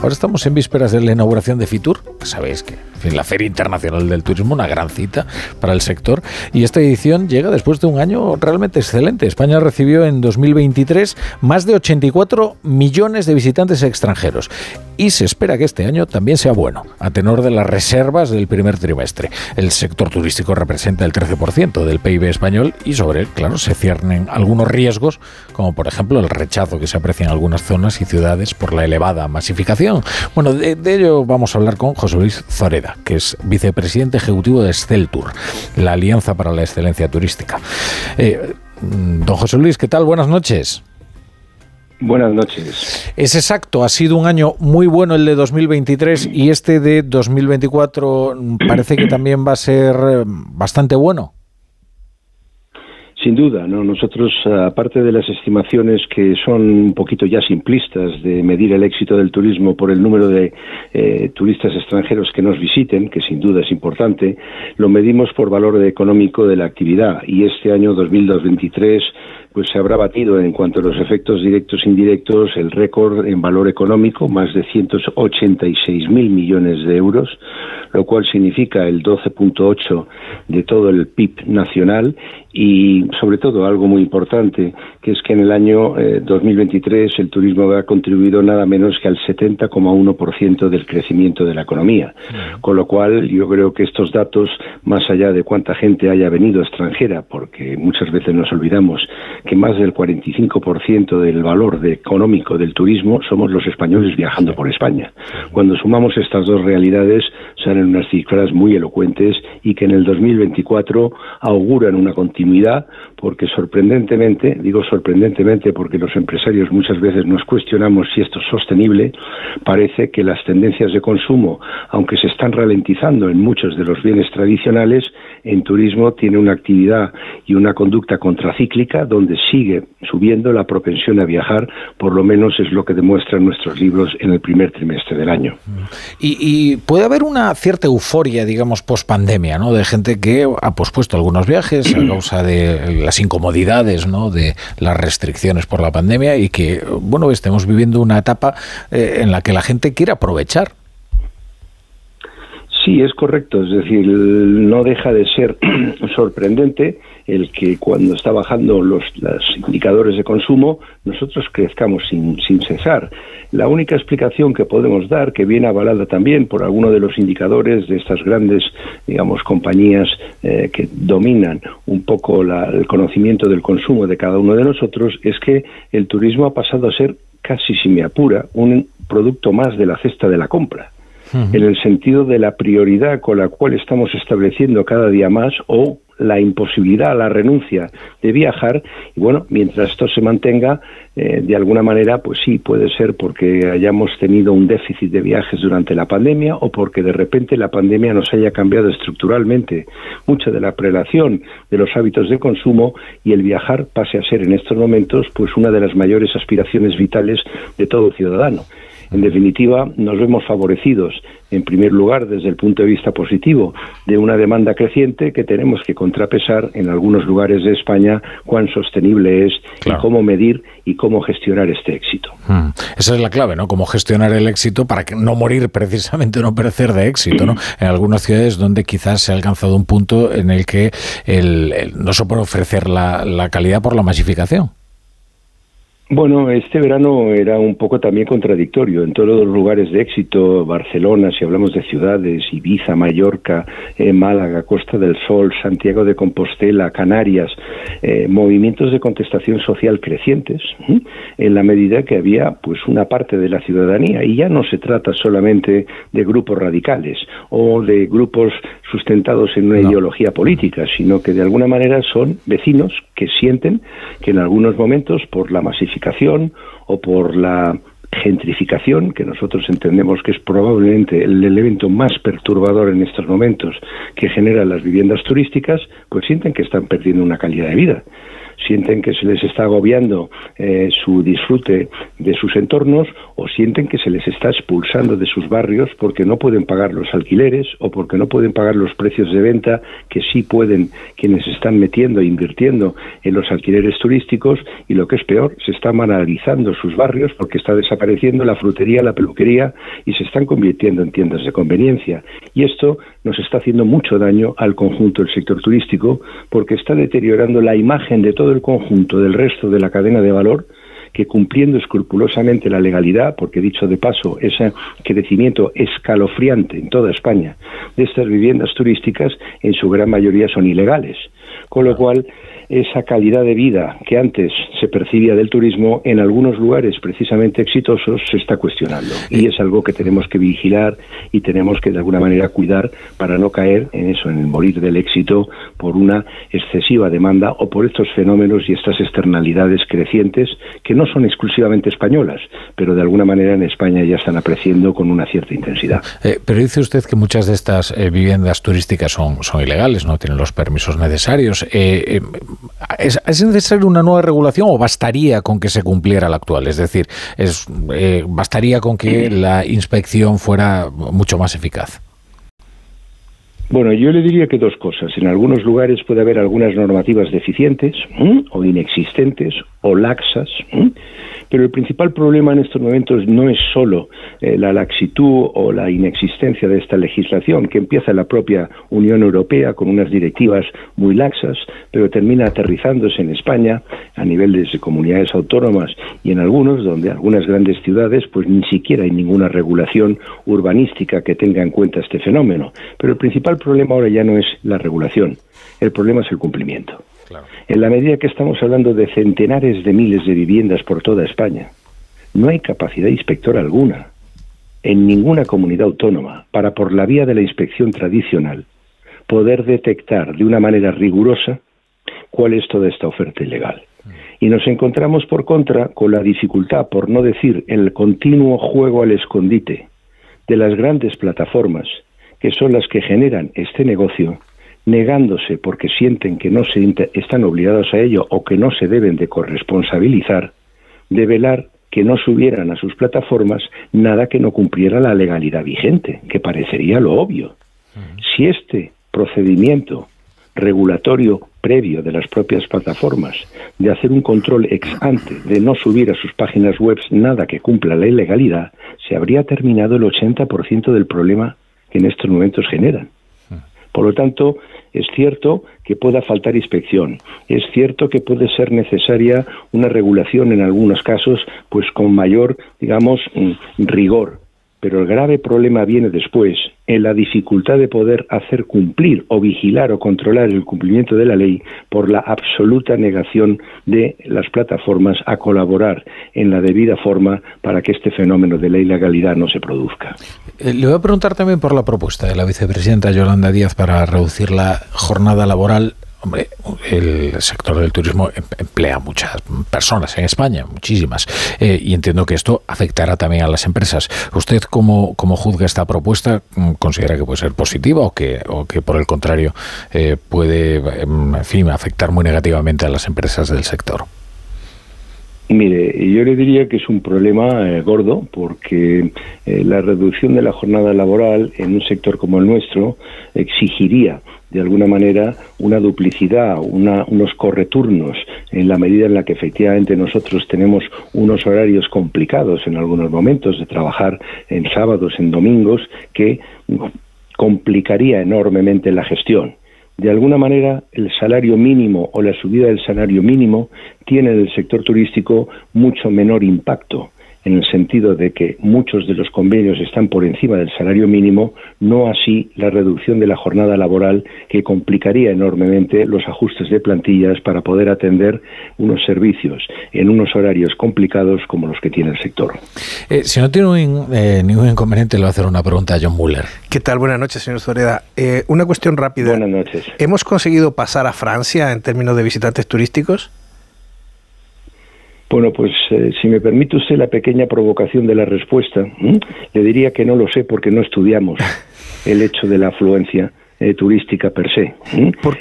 Ahora estamos en vísperas de la inauguración de Fitur, sabéis que en la Feria Internacional del Turismo, una gran cita para el sector, y esta edición llega después de un año realmente excelente. España recibió en 2023 más de 84 millones de visitantes extranjeros y se espera que este año también sea bueno, a tenor de las reservas del primer trimestre. El sector turístico representa el 13% del PIB español y sobre él, claro, se ciernen algunos riesgos, como por ejemplo el rechazo que se aprecia en algunas zonas y ciudades por la elevada masificación. Bueno, de, ello vamos a hablar con José Luis Zoreda, que es vicepresidente ejecutivo de Steltour, la Alianza para la Excelencia Turística. Eh, Mm, don José Luis, ¿qué tal? Buenas noches. Buenas noches. Es exacto, ha sido un año muy bueno el de 2023 y este de 2024 parece que también va a ser eh, bastante bueno. Sin duda, ¿no? Nosotros, aparte de las estimaciones que son un poquito ya simplistas de medir el éxito del turismo por el número de eh, turistas extranjeros que nos visiten, que sin duda es importante, lo medimos por valor económico de la actividad. Y este año 2023 pues se habrá batido en cuanto a los efectos directos e indirectos el récord en valor económico, más de 186 mil millones de euros, lo cual significa el 12.8 de todo el PIB nacional y sobre todo algo muy importante, que es que en el año 2023 eh, el turismo ha contribuido nada menos que al 70,1% del crecimiento de la economía. Con lo cual yo creo que estos datos, más allá de cuánta gente haya venido extranjera, porque muchas veces nos olvidamos que más del 45% del valor económico del turismo somos los españoles viajando por España. Cuando sumamos estas dos realidades, salen unas cifras muy elocuentes y que en el 2024 auguran una continuidad porque sorprendentemente, digo sorprendentemente porque los empresarios muchas veces nos cuestionamos si esto es sostenible, parece que las tendencias de consumo, aunque se están ralentizando en muchos de los bienes tradicionales, en turismo tiene una actividad y una conducta contracíclica donde sigue subiendo la propensión a viajar, por lo menos es lo que demuestran nuestros libros en el primer trimestre del año. Y, puede haber una cierta euforia, digamos, post pandemia, ¿no? De gente que ha pospuesto algunos viajes a causa de las incomodidades, ¿no? De las restricciones por la pandemia y que, bueno, estemos viviendo una etapa eh, en la que la gente quiere aprovechar. Sí, es correcto. Es decir, no deja de ser sorprendente el que cuando está bajando los, indicadores de consumo, nosotros crezcamos sin, sin cesar. La única explicación que podemos dar, que viene avalada también por alguno de los indicadores de estas grandes, digamos, compañías eh, que dominan un poco el conocimiento del consumo de cada uno de nosotros, es que el turismo ha pasado a ser, casi si me apura, un producto más de la cesta de la compra en el sentido de la prioridad con la cual estamos estableciendo cada día más o la imposibilidad, la renuncia de viajar y bueno, mientras esto se mantenga, eh, de alguna manera, pues sí, puede ser porque hayamos tenido un déficit de viajes durante la pandemia o porque de repente la pandemia nos haya cambiado estructuralmente mucha de la prelación de los hábitos de consumo y el viajar pase a ser en estos momentos pues una de las mayores aspiraciones vitales de todo ciudadano. En definitiva, nos vemos favorecidos, en primer lugar, desde el punto de vista positivo, de una demanda creciente que tenemos que contrapesar en algunos lugares de España cuán sostenible es y cómo medir y cómo gestionar este éxito. Hmm. Esa es la clave, ¿no? Cómo gestionar el éxito para que no morir precisamente, no perecer de éxito, ¿no? En algunas ciudades donde quizás se ha alcanzado un punto en el que no se puede ofrecer la calidad por la masificación. Bueno, este verano era un poco también contradictorio. En todos los lugares de éxito, Barcelona, si hablamos de ciudades, Ibiza, Mallorca, eh, Málaga, Costa del Sol, Santiago de Compostela, Canarias, eh, movimientos de contestación social crecientes, en la medida que había pues una parte de la ciudadanía. Y ya no se trata solamente de grupos radicales o de grupos sustentados en una ideología política, sino que de alguna manera son vecinos que sienten que en algunos momentos, por la masificación o por la gentrificación, que nosotros entendemos que es probablemente el elemento más perturbador en estos momentos que genera las viviendas turísticas, pues sienten que están perdiendo una calidad de vida sienten que se les está agobiando eh, su disfrute de sus entornos o sienten que se les está expulsando de sus barrios porque no pueden pagar los alquileres o porque no pueden pagar los precios de venta que sí pueden quienes están metiendo e invirtiendo en los alquileres turísticos y lo que es peor, se están banalizando sus barrios porque está desapareciendo la frutería, la peluquería y se están convirtiendo en tiendas de conveniencia. Y esto nos está haciendo mucho daño al conjunto del sector turístico porque está deteriorando la imagen de todo el conjunto del resto de la cadena de valor que cumpliendo escrupulosamente la legalidad, porque dicho de paso, ese crecimiento escalofriante en toda España de estas viviendas turísticas, en su gran mayoría son ilegales. Con lo cual, esa calidad de vida que antes se percibía del turismo en algunos lugares precisamente exitosos se está cuestionando y es algo que tenemos que vigilar y tenemos que de alguna manera cuidar para no caer en eso, en el morir del éxito por una excesiva demanda o por estos fenómenos y estas externalidades crecientes que no son exclusivamente españolas, pero de alguna manera en España ya están apreciando con una cierta intensidad. Eh, pero dice usted que muchas de estas eh, viviendas turísticas son, son ilegales, no tienen los permisos necesarios. Eh, ¿Es, necesaria una nueva regulación o bastaría con que se cumpliera la actual? Es decir, es, eh, ¿bastaría con que la inspección fuera mucho más eficaz? Bueno, yo le diría que dos cosas. En algunos lugares puede haber algunas normativas deficientes o inexistentes o laxas, pero el principal problema en estos momentos no es solo eh, la laxitud o la inexistencia de esta legislación, que empieza en la propia Unión Europea con unas directivas muy laxas, pero termina aterrizándose en España a nivel de comunidades autónomas y en algunos, donde algunas grandes ciudades, pues ni siquiera hay ninguna regulación urbanística que tenga en cuenta este fenómeno. Pero el principal problema ahora ya no es la regulación, el problema es el cumplimiento. En la medida que estamos hablando de centenares de miles de viviendas por toda España, no hay capacidad inspectora alguna en ninguna comunidad autónoma para, por la vía de la inspección tradicional, poder detectar de una manera rigurosa cuál es toda esta oferta ilegal. Y nos encontramos, por contra, con la dificultad, por no decir el continuo juego al escondite de las grandes plataformas, que son las que generan este negocio, negándose porque sienten que no se están obligados a ello o que no se deben de corresponsabilizar, de velar que no subieran a sus plataformas nada que no cumpliera la legalidad vigente, que parecería lo obvio. Si este procedimiento regulatorio previo de las propias plataformas de hacer un control ex ante, de no subir a sus páginas web nada que cumpla la ilegalidad, se habría terminado el 80% del problema que en estos momentos generan. Por lo tanto, es cierto que pueda faltar inspección, es cierto que puede ser necesaria una regulación en algunos casos, pues con mayor, digamos, mm, rigor, pero el grave problema viene después, en la dificultad de poder hacer cumplir o vigilar o controlar el cumplimiento de la ley por la absoluta negación de las plataformas a colaborar en la debida forma para que este fenómeno de la ilegalidad no se produzca. Eh, le voy a preguntar también por la propuesta de la vicepresidenta Yolanda Díaz para reducir la jornada laboral Hombre, el sector del turismo em, emplea muchas personas en España, muchísimas, eh, y entiendo que esto afectará también a las empresas. ¿Usted cómo, cómo juzga esta propuesta? ¿Considera que puede ser positiva o que, o que por el contrario eh, puede em, en fin, afectar muy negativamente a las empresas del sector? Mire, yo le diría que es un problema eh, gordo porque la reducción de la jornada laboral en un sector como el nuestro exigiría de alguna manera una duplicidad, unos correturnos, en la medida en la que efectivamente nosotros tenemos unos horarios complicados en algunos momentos de trabajar en sábados, en domingos, que complicaría enormemente la gestión. De alguna manera, el salario mínimo o la subida del salario mínimo tiene en el sector turístico mucho menor impacto en el sentido de que muchos de los convenios están por encima del salario mínimo, no así la reducción de la jornada laboral que complicaría enormemente los ajustes de plantillas para poder atender unos servicios en unos horarios complicados como los que tiene el sector. Eh, si no tiene eh, ningún inconveniente, le voy a hacer una pregunta a John Muller. ¿Qué tal? Buenas noches, señor Zoreda. Eh, una cuestión rápida. Buenas noches. ¿Hemos conseguido pasar a Francia en términos de visitantes turísticos? Bueno, pues eh, si me permite usted la pequeña provocación de la respuesta, le diría que no lo sé porque no estudiamos el hecho de la afluencia eh, turística per se.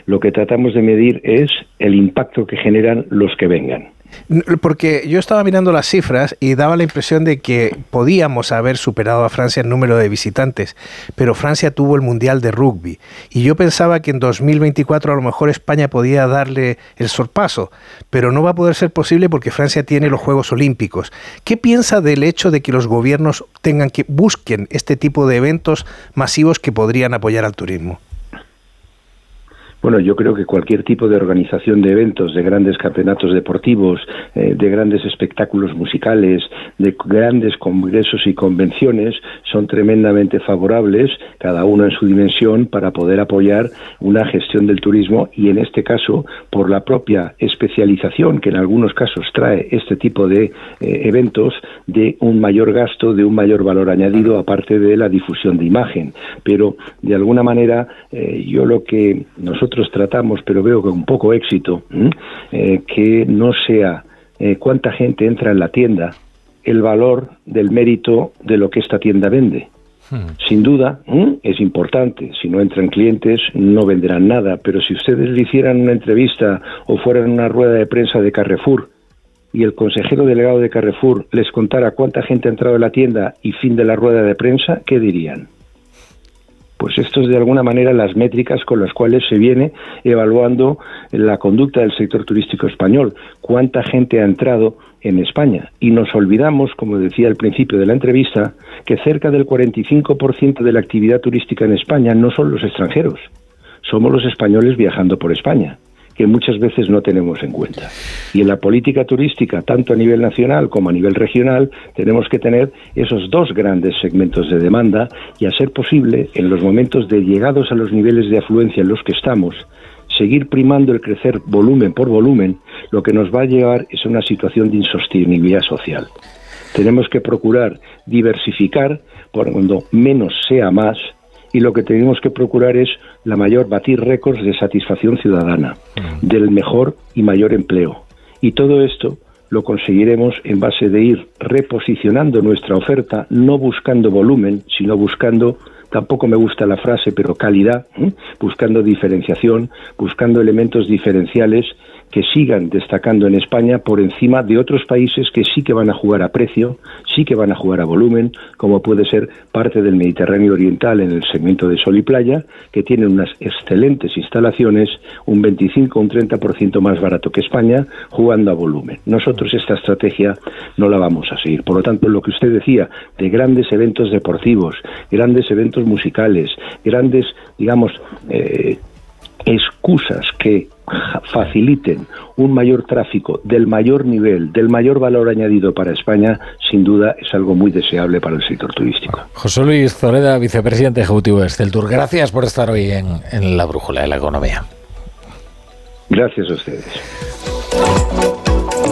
Lo que tratamos de medir es el impacto que generan los que vengan. Porque yo estaba mirando las cifras y daba la impresión de que podíamos haber superado a Francia en número de visitantes, pero Francia tuvo el Mundial de Rugby y yo pensaba que en 2024 a lo mejor España podía darle el sorpaso, pero no va a poder ser posible porque Francia tiene los Juegos Olímpicos. ¿Qué piensa del hecho de que los gobiernos tengan que busquen este tipo de eventos masivos que podrían apoyar al turismo? Bueno, yo creo que cualquier tipo de organización de eventos, de grandes campeonatos deportivos, eh, de grandes espectáculos musicales, de grandes congresos y convenciones son tremendamente favorables, cada uno en su dimensión, para poder apoyar una gestión del turismo y en este caso por la propia especialización que en algunos casos trae este tipo de eh, eventos de un mayor gasto, de un mayor valor añadido aparte de la difusión de imagen. Pero de alguna manera eh, yo lo que nosotros tratamos, pero veo con poco éxito, eh, que no sea cuánta gente entra en la tienda, el valor del mérito de lo que esta tienda vende. Hmm. Sin duda, es importante. Si no entran clientes, no venderán nada. Pero si ustedes le hicieran una entrevista o fueran una rueda de prensa de Carrefour y el consejero delegado de Carrefour les contara cuánta gente ha entrado en la tienda y fin de la rueda de prensa, ¿qué dirían? Pues esto es de alguna manera las métricas con las cuales se viene evaluando la conducta del sector turístico español. ¿Cuánta gente ha entrado en España? Y nos olvidamos, como decía al principio de la entrevista, que cerca del 45% de la actividad turística en España no son los extranjeros, somos los españoles viajando por España que muchas veces no tenemos en cuenta. Y en la política turística, tanto a nivel nacional como a nivel regional, tenemos que tener esos dos grandes segmentos de demanda y, a ser posible, en los momentos de llegados a los niveles de afluencia en los que estamos, seguir primando el crecer volumen por volumen, lo que nos va a llevar es a una situación de insostenibilidad social. Tenemos que procurar diversificar, por cuando menos sea más, y lo que tenemos que procurar es la mayor batir récords de satisfacción ciudadana, mm. del mejor y mayor empleo. Y todo esto lo conseguiremos en base de ir reposicionando nuestra oferta, no buscando volumen, sino buscando tampoco me gusta la frase, pero calidad, buscando diferenciación, buscando elementos diferenciales que sigan destacando en España por encima de otros países que sí que van a jugar a precio, sí que van a jugar a volumen, como puede ser parte del Mediterráneo Oriental en el segmento de sol y playa, que tienen unas excelentes instalaciones, un 25 o un 30% más barato que España, jugando a volumen. Nosotros esta estrategia no la vamos a seguir. Por lo tanto, lo que usted decía de grandes eventos deportivos, grandes eventos musicales, grandes, digamos, eh, excusas que faciliten un mayor tráfico del mayor nivel, del mayor valor añadido para España, sin duda es algo muy deseable para el sector turístico. José Luis Zoreda, vicepresidente ejecutivo de Esteltur, gracias por estar hoy en, la brújula de la economía. Gracias a ustedes.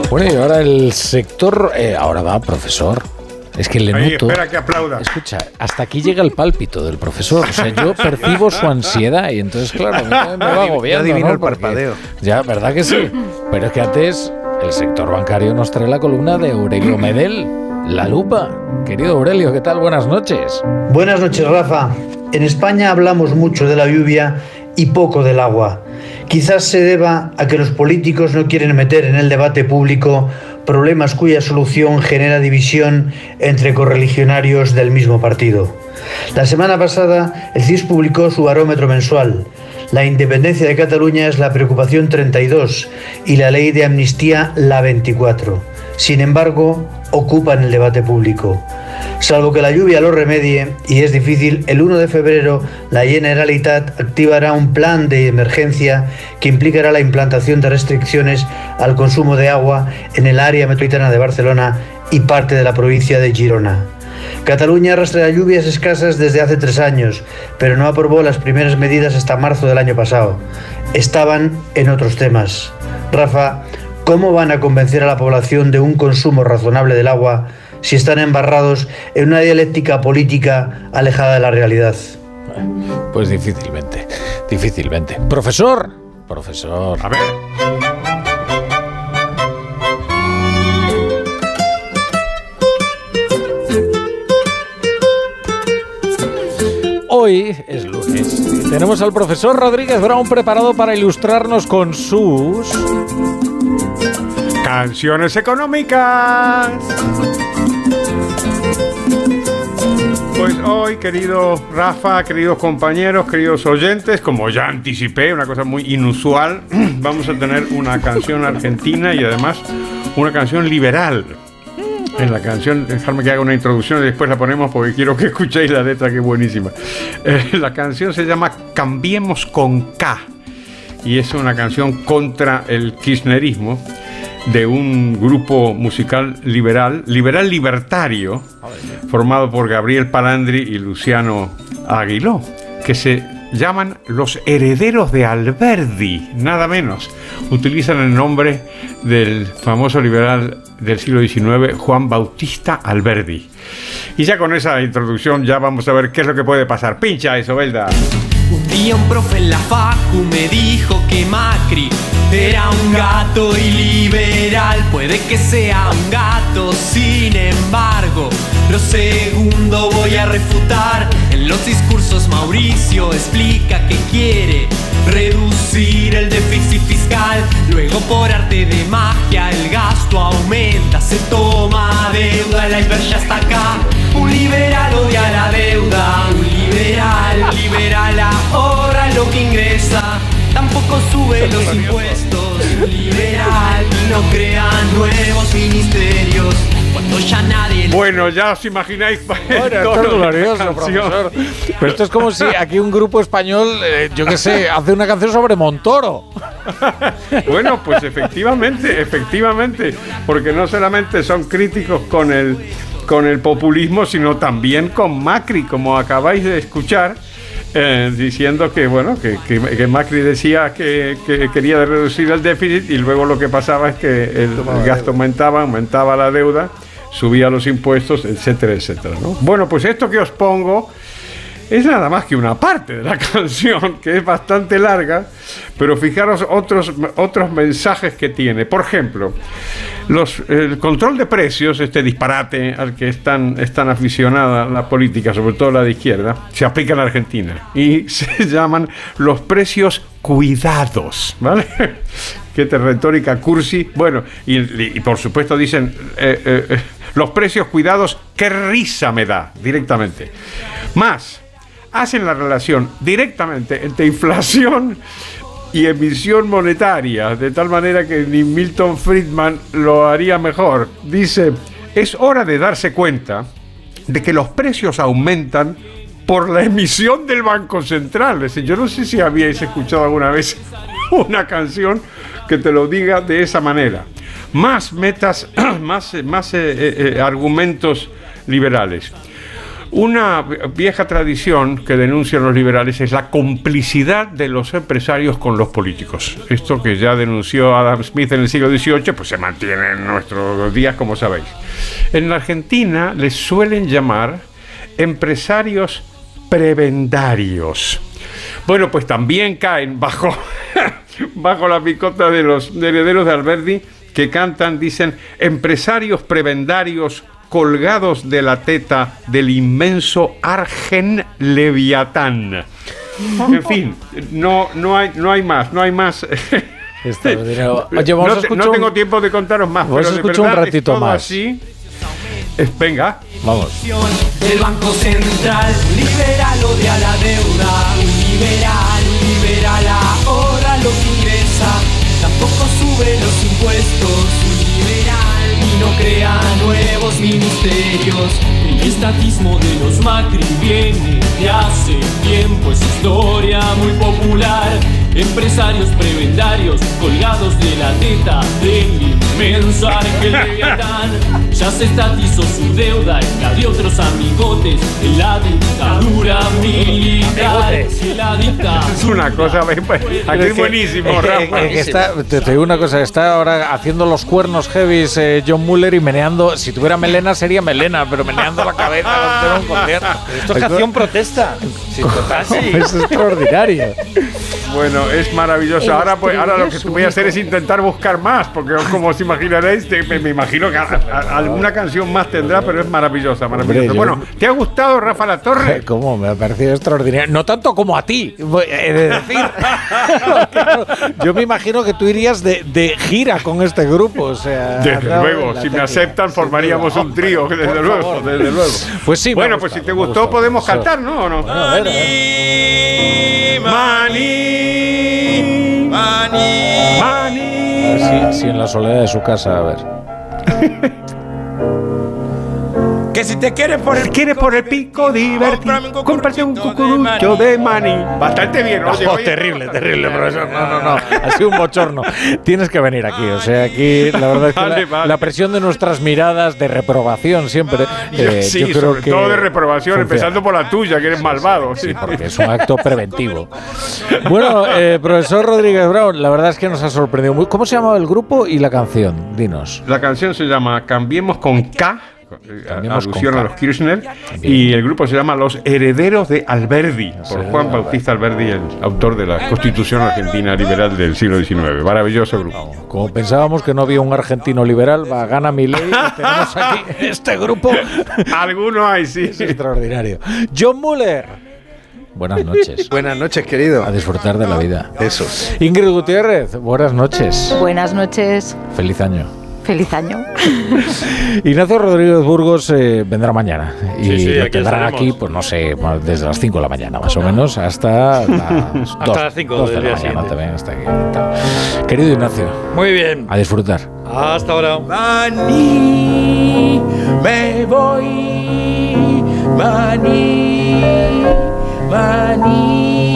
Bueno, y ahora el sector, eh, ahora va, profesor, es que le noto. Espera que aplauda. Escucha, hasta aquí llega el pálpito del profesor. O sea, yo percibo su ansiedad y entonces, claro, me, me va agobiando. adivino el parpadeo. Ya, ¿verdad que sí? Pero es que antes el sector bancario nos trae la columna de Aurelio Medel. La lupa. Querido Aurelio, ¿qué tal? Buenas noches. Buenas noches, Rafa. En España hablamos mucho de la lluvia y poco del agua. Quizás se deba a que los políticos no quieren meter en el debate público problemas cuya solución genera división entre correligionarios del mismo partido. La semana pasada, el CIS publicó su barómetro mensual. La independencia de Cataluña es la preocupación 32 y la ley de amnistía la 24. Sin embargo, ocupan el debate público. Salvo que la lluvia lo remedie, y es difícil, el 1 de febrero la Generalitat activará un plan de emergencia que implicará la implantación de restricciones al consumo de agua en el área metropolitana de Barcelona y parte de la provincia de Girona. Cataluña arrastra lluvias escasas desde hace tres años, pero no aprobó las primeras medidas hasta marzo del año pasado. Estaban en otros temas. Rafa, ¿cómo van a convencer a la población de un consumo razonable del agua si están embarrados en una dialéctica política alejada de la realidad? Pues difícilmente, difícilmente. Profesor, profesor. A ver. Hoy es lunes. Tenemos al profesor Rodríguez Brown preparado para ilustrarnos con sus canciones económicas. Pues hoy, querido Rafa, queridos compañeros, queridos oyentes, como ya anticipé, una cosa muy inusual, vamos a tener una canción argentina y además una canción liberal. En la canción, dejarme que haga una introducción y después la ponemos porque quiero que escuchéis la letra que es buenísima. Eh, la canción se llama Cambiemos con K y es una canción contra el kirchnerismo de un grupo musical liberal, liberal libertario, formado por Gabriel Palandri y Luciano Aguiló, que se llaman los herederos de Alberdi, nada menos. Utilizan el nombre del famoso liberal del siglo XIX, Juan Bautista Alberdi. Y ya con esa introducción ya vamos a ver qué es lo que puede pasar. Pincha eso, Belda. Un día un profe en la facu me dijo que Macri era un gato y liberal. Puede que sea un gato, sin embargo, lo segundo voy a refutar. En los discursos Mauricio explica que quiere reducir el déficit fiscal. Luego por arte de magia el gasto aumenta, se toma deuda, el iceberg ya está acá. Un liberal odia la deuda, un liberal, liberal ahorra lo que ingresa. Tampoco sube los impuestos, liberal y no crea nuevos ministerios. Cuando ya nadie Bueno, ya os imagináis. Bueno, esto es glorioso, profesor. Pero esto es como si aquí un grupo español, eh, yo qué sé, hace una canción sobre Montoro. Bueno, pues efectivamente, efectivamente, porque no solamente son críticos con el, con el populismo, sino también con Macri, como acabáis de escuchar. Eh, diciendo que bueno que, que- que Macri decía que, que quería reducir el déficit y luego lo que pasaba es que el, el gasto aumentaba, aumentaba la deuda, subía los impuestos, etcétera, etcétera. ¿no? Bueno, pues esto que os pongo es nada más que una parte de la canción, que es bastante larga, pero fijaros otros, otros mensajes que tiene. Por ejemplo, los, el control de precios, este disparate al que están, están aficionada la política, sobre todo la de izquierda, se aplica en Argentina y se llaman los precios cuidados, ¿vale? Qué retórica cursi. Bueno, y, y por supuesto dicen eh, eh, eh, los precios cuidados, qué risa me da directamente. Más, hacen la relación directamente entre inflación y emisión monetaria, de tal manera que ni Milton Friedman lo haría mejor. Dice, es hora de darse cuenta de que los precios aumentan por la emisión del Banco Central. Yo no sé si habíais escuchado alguna vez una canción que te lo diga de esa manera. Más metas, más, más eh, eh, eh, argumentos liberales. Una vieja tradición que denuncian los liberales es la complicidad de los empresarios con los políticos. Esto que ya denunció Adam Smith en el siglo XVIII, pues se mantiene en nuestros días, como sabéis. En la Argentina les suelen llamar empresarios prebendarios. Bueno, pues también caen bajo, bajo la picota de los de herederos de Alberdi que cantan, dicen, empresarios prebendarios colgados de la teta del inmenso Argen Leviatán. En fin, no, no, hay, no hay más, no hay más. Oye, vamos no, a no tengo tiempo de contaros más. Vamos a de un es ratito todo más. Así. Es- venga. Vamos. El Banco Central liberal odia la deuda, un liberal, un liberal ahorra lo que ingresa, tampoco sube los impuestos, un liberal no crea nuevos ministerios. El estatismo de los Macri viene de hace tiempo, es historia muy popular. Empresarios prebendarios colgados de la teta del inmenso Leviatán. Ya se estatizó su deuda y la de otros amigotes en la dictadura militar. En la dictadura. Es una cosa. Aquí Pero es que- buenísimo, eh, Rafa. eh, que está- te, te digo una cosa, está ahora haciendo los cuernos heavies eh, John Muller y meneando. Si tuviera melena sería melena, pero meneando la cabeza durante un concierto. Esto es canción protesta. Sí, total, sí. Es extraordinario. Bueno, es maravilloso. Ahora, pues, ahora lo que voy a hacer es intentar buscar más, porque como os imaginaréis, te- me, me imagino que a- a- alguna canción más tendrá, pero es maravillosa, maravillosa. Hombre, Bueno, ¿te ha gustado Rafa La Torre? ¿Cómo? Me ha parecido extraordinario. No tanto como a ti, voy- he de decir. Yo me imagino que tú irías de, de gira con este grupo. O sea, Desde luego, si me aceptan, formaríamos un trío, desde luego, desde luego. Pues sí, Bueno, pues si te gustó, gustado. podemos cantar, ¿no? ¿O no? Bueno, a ver, a ver. Mani, mani, A ver si, si en la soledad de su casa, a ver. Que si te quieres por el quieres por el pico divertido, cómprate un cucurucho de maní. Bastante bien, ¿no? No, terrible, terrible, profesor. No, no, no. Ha sido un bochorno. Tienes que venir aquí. O sea, aquí la verdad es que Vale, la, vale. la presión de nuestras miradas de reprobación siempre. eh, sí, yo creo sobre que todo de reprobación, funciona. empezando por la tuya, que eres malvado. Sí, porque es un acto preventivo. Bueno, eh, profesor Rodríguez Brown, la verdad es que nos ha sorprendido muy. ¿Cómo se llamaba el grupo y la canción? Dinos. La canción se llama Cambiemos con K, alusión con a los Kirchner, y el grupo se llama Los Herederos de Alberdi, por Juan Bautista Alberdi, el autor de la Constitución Argentina Liberal del siglo XIX. Maravilloso grupo. Como pensábamos que no había un argentino liberal, va, gana mi ley. Tenemos aquí este grupo. Alguno hay, sí. Es extraordinario. John Muller. Buenas noches. Buenas noches, querido. A disfrutar de la vida. Eso. Ingrid Gutiérrez, buenas noches. Buenas noches, Feliz año. Feliz año. Ignacio Rodríguez Burgos eh, vendrá mañana y sí, lo tendrán aquí, pues no sé, pues, desde las 5 de la mañana más o menos hasta las 2, hasta las 5 2 de, la mañana también. Hasta aquí, Querido Ignacio. Muy bien. A disfrutar. Hasta ahora. Maní, me voy. Maní, maní.